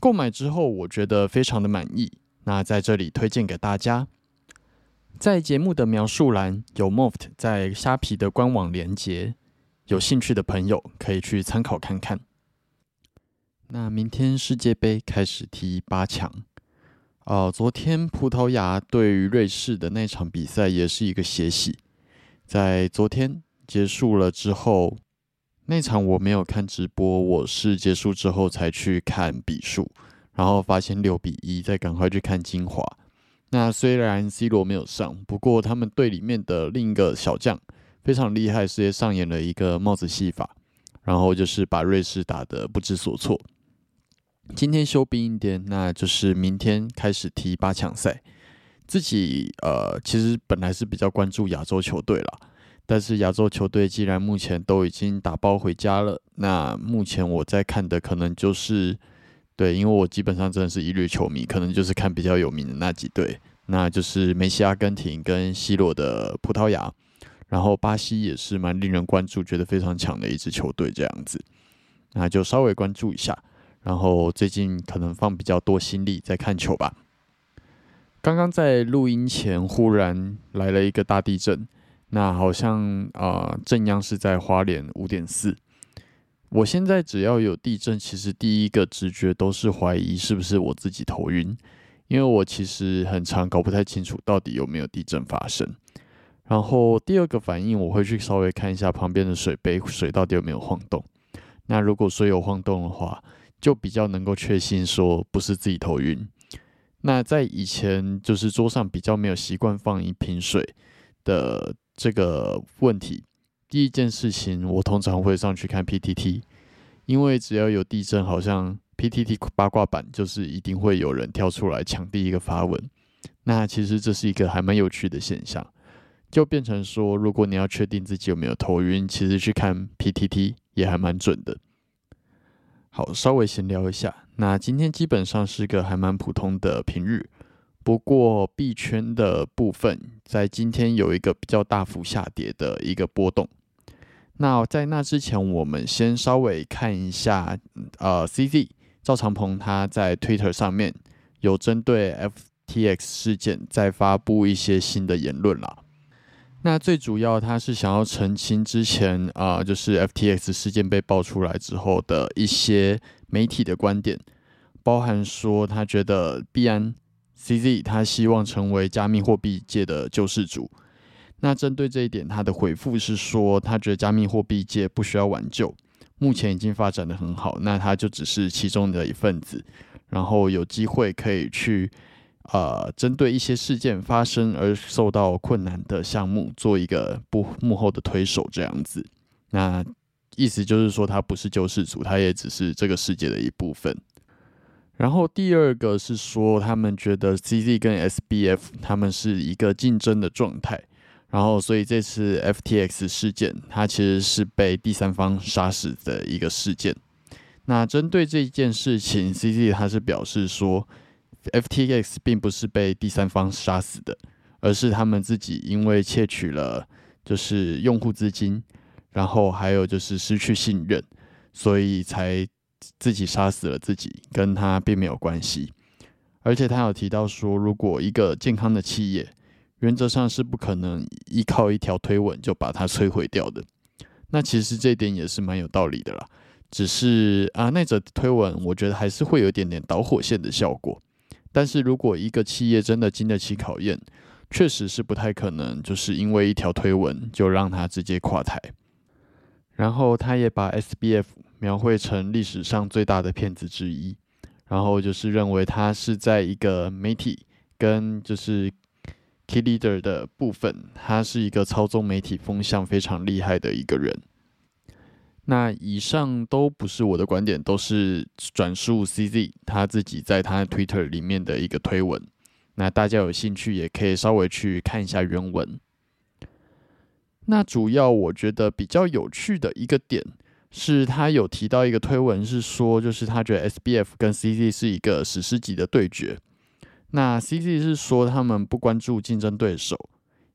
购买之后，我觉得非常的满意。那在这里推荐给大家，在节目的描述栏有 Moft 在虾皮的官网连接，有兴趣的朋友可以去参考看看。那明天世界杯开始踢八强，哦，昨天葡萄牙对于瑞士的那场比赛也是一个血洗，在昨天结束了之后。那场我没有看直播，我是结束之后才去看比数，然后发现六比一，再赶快去看精华。那虽然 C 罗没有上，不过他们队里面的另一个小将非常厉害，直接上演了一个帽子戏法，然后就是把瑞士打得不知所措。今天休兵一天，那就是明天开始踢八强赛。自己呃，其实本来是比较关注亚洲球队了。但是亚洲球队既然目前都已经打包回家了，那目前我在看的可能就是，对，因为我基本上真的是一律球迷，可能就是看比较有名的那几队，那就是梅西阿根廷跟 C 罗的葡萄牙，然后巴西也是蛮令人关注，觉得非常强的一支球队这样子，那就稍微关注一下，然后最近可能放比较多心力在看球吧。刚刚在录音前忽然来了一个大地震。那好像啊，正央是在花莲五点四。我现在只要有地震，其实第一个直觉都是怀疑是不是我自己头晕，因为我其实很常搞不太清楚到底有没有地震发生。然后第二个反应，我会去稍微看一下旁边的水杯，水到底有没有晃动。那如果水有晃动的话，就比较能够确信说不是自己头晕。那在以前就是桌上比较没有习惯放一瓶水的。这个问题，第一件事情，我通常会上去看 PTT，因为只要有地震，好像 PTT 八卦版就是一定会有人跳出来抢第一个发文。那其实这是一个还蛮有趣的现象，就变成说，如果你要确定自己有没有头晕，其实去看 PTT 也还蛮准的。好，稍微闲聊一下，那今天基本上是个还蛮普通的平日。不过币圈的部分在今天有一个比较大幅下跌的一个波动。那在那之前，我们先稍微看一下，呃，CZ 赵长鹏他在 Twitter 上面有针对 FTX 事件在发布一些新的言论啦。那最主要他是想要澄清之前啊，就是 FTX 事件被爆出来之后的一些媒体的观点，包含说他觉得币安。CZ 他希望成为加密货币界的救世主。那针对这一点，他的回复是说，他觉得加密货币界不需要挽救，目前已经发展的很好，那他就只是其中的一份子，然后有机会可以去呃，针对一些事件发生而受到困难的项目，做一个不幕后的推手这样子。那意思就是说，他不是救世主，他也只是这个世界的一部分。然后第二个是说，他们觉得 CZ 跟 SBF 他们是一个竞争的状态，然后所以这次 FTX 事件，它其实是被第三方杀死的一个事件。那针对这件事情，CZ 他是表示说，FTX 并不是被第三方杀死的，而是他们自己因为窃取了就是用户资金，然后还有就是失去信任，所以才自己杀死了自己，跟他并没有关系。而且他有提到说，如果一个健康的企业，原则上是不可能依靠一条推文就把它摧毁掉的。那其实这点也是蛮有道理的啦。只是啊，那则推文我觉得还是会有一点点导火线的效果。但是如果一个企业真的经得起考验，确实是不太可能，就是因为一条推文就让它直接垮台。然后他也把 SBF 描绘成历史上最大的骗子之一，然后就是认为他是在一个媒体跟就是 key leader 的部分，他是一个操纵媒体风向非常厉害的一个人。那以上都不是我的观点，都是转述 CZ 他自己在他的 Twitter 里面的一个推文。那大家有兴趣也可以稍微去看一下原文。那主要我觉得比较有趣的一个点是，他有提到一个推文，是说就是他觉得 SBF 跟 CZ 是一个史诗级的对决。那 CZ 是说他们不关注竞争对手，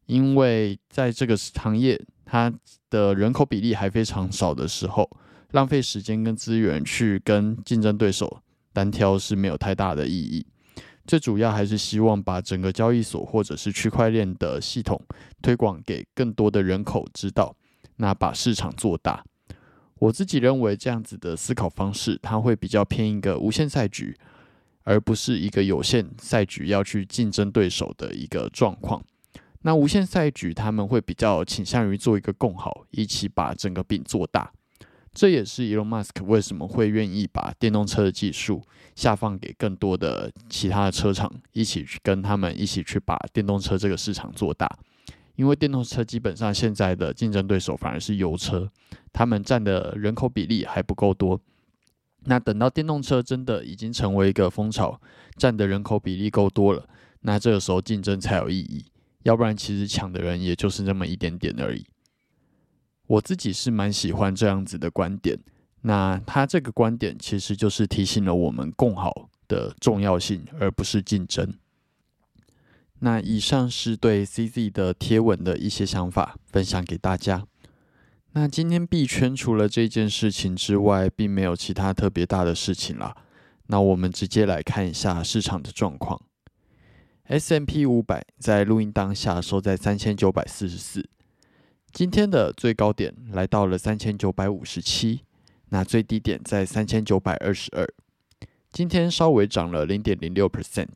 因为在这个行业。它的人口比例还非常少的时候，浪费时间跟资源去跟竞争对手单挑是没有太大的意义。最主要还是希望把整个交易所或者是区块链的系统推广给更多的人口知道，那把市场做大。我自己认为这样子的思考方式，它会比较偏一个无限赛局，而不是一个有限赛局要去竞争对手的一个状况。那无限赛局他们会比较倾向于做一个共好，一起把整个饼做大。这也是 Elon Musk 为什么会愿意把电动车的技术下放给更多的其他的车厂，一起去跟他们一起去把电动车这个市场做大。因为电动车基本上现在的竞争对手反而是油车，他们占的人口比例还不够多。那等到电动车真的已经成为一个风潮，占的人口比例够多了，那这个时候竞争才有意义。要不然，其实抢的人也就是那么一点点而已。我自己是蛮喜欢这样子的观点。那他这个观点其实就是提醒了我们共好的重要性，而不是竞争。那以上是对 CZ 的贴文的一些想法，分享给大家。那今天币圈除了这件事情之外，并没有其他特别大的事情了。那我们直接来看一下市场的状况。S M P 五百在录音当下收在三千九百四十四，今天的最高点来到了三千九百五十七，那最低点在三千九百二十二，今天稍微涨了零点零六 percent。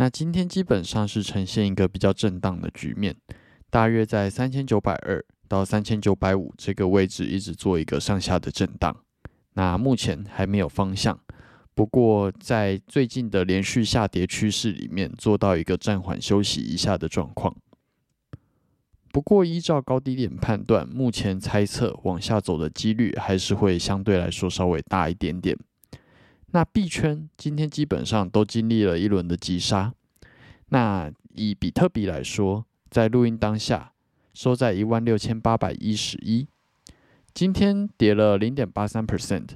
那今天基本上是呈现一个比较震荡的局面，大约在三千九百二到三千九百五这个位置一直做一个上下的震荡，那目前还没有方向。不过，在最近的连续下跌趋势里面，做到一个暂缓休息一下的状况。不过，依照高低点判断，目前猜测往下走的几率还是会相对来说稍微大一点点。那币圈今天基本上都经历了一轮的急杀。那以比特币来说，在录音当下收在一万六千八百一十一，今天跌了零点八三 percent。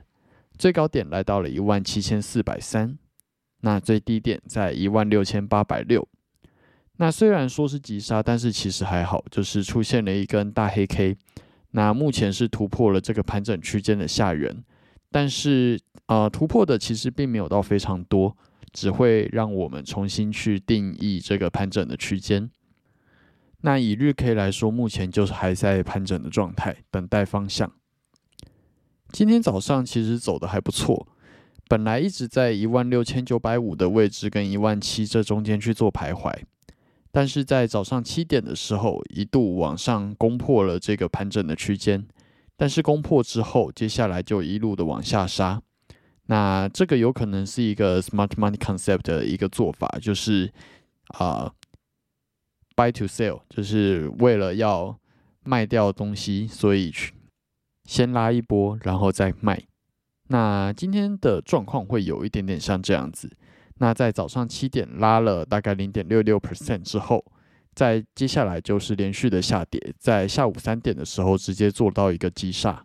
最高点来到了一万七千四百三，那最低点在一万六千八百六。那虽然说是急杀，但是其实还好，就是出现了一根大黑 K。那目前是突破了这个盘整区间的下缘，但是呃突破的其实并没有到非常多，只会让我们重新去定义这个盘整的区间。那以日 K 来说，目前就是还在盘整的状态，等待方向。今天早上其实走的还不错，本来一直在一万六千九百五的位置跟一万七这中间去做徘徊，但是在早上七点的时候一度往上攻破了这个盘整的区间，但是攻破之后，接下来就一路的往下杀。那这个有可能是一个 smart money concept 的一个做法，就是啊 buy to sell，就是为了要卖掉东西，所以去。先拉一波，然后再卖。那今天的状况会有一点点像这样子。那在早上七点拉了大概零点六六 percent 之后，在接下来就是连续的下跌，在下午三点的时候直接做到一个急杀，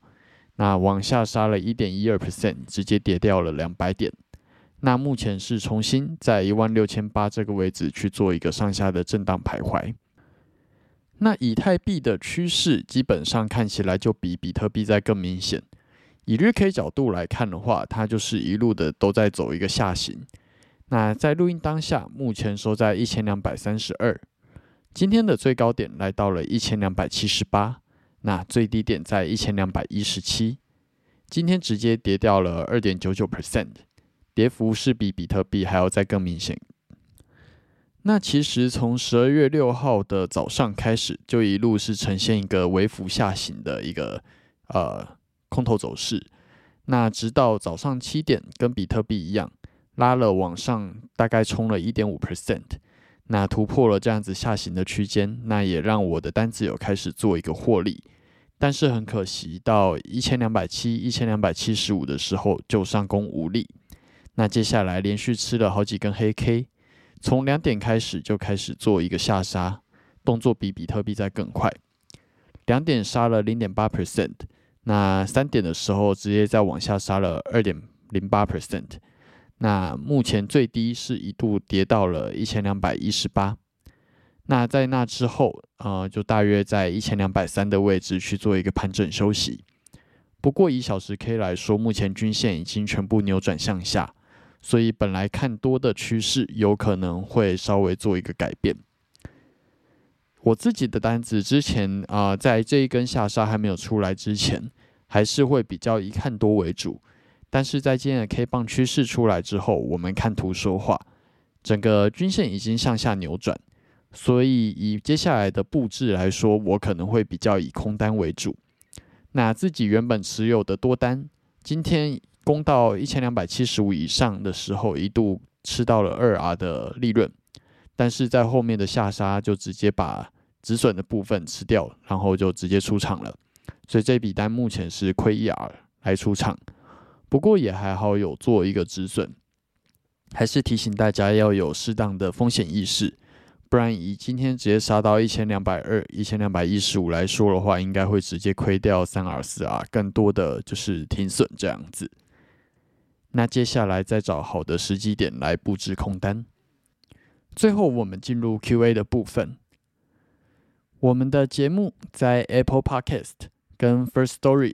那往下杀了一点一二 percent，直接跌掉了两百点。那目前是重新在一万六千八这个位置去做一个上下的震荡徘徊。那以太币的趋势基本上看起来就比比特币在更明显。以日 K 角度来看的话，它就是一路的都在走一个下行。那在录音当下，目前收在一千两百三十二，今天的最高点来到了一千两百七十八，那最低点在一千两百一十七，今天直接跌掉了二点九九 percent，跌幅是比比特币还要再更明显。那其实从十二月六号的早上开始，就一路是呈现一个微幅下行的一个呃空头走势。那直到早上七点，跟比特币一样，拉了往上，大概冲了一点五 percent，那突破了这样子下行的区间，那也让我的单子有开始做一个获利。但是很可惜，到一千两百七、一千两百七十五的时候就上攻无力。那接下来连续吃了好几根黑 K。从两点开始就开始做一个下杀动作，比比特币在更快。两点杀了零点八 percent，那三点的时候直接再往下杀了二点零八 percent。那目前最低是一度跌到了一千两百一十八。那在那之后，呃，就大约在一千两百三的位置去做一个盘整休息。不过以小时 K 来说，目前均线已经全部扭转向下。所以本来看多的趋势有可能会稍微做一个改变。我自己的单子之前啊，在这一根下杀还没有出来之前，还是会比较以看多为主。但是在今天的 K 棒趋势出来之后，我们看图说话，整个均线已经向下扭转，所以以接下来的布置来说，我可能会比较以空单为主。那自己原本持有的多单，今天。攻到一千两百七十五以上的时候，一度吃到了二 R 的利润，但是在后面的下杀就直接把止损的部分吃掉，然后就直接出场了。所以这笔单目前是亏一 R 来出场，不过也还好有做一个止损，还是提醒大家要有适当的风险意识，不然以今天直接杀到一千两百二、一千两百一十五来说的话，应该会直接亏掉三 R 四 R，更多的就是停损这样子。那接下来再找好的时机点来布置空单。最后，我们进入 Q&A 的部分。我们的节目在 Apple Podcast 跟 First Story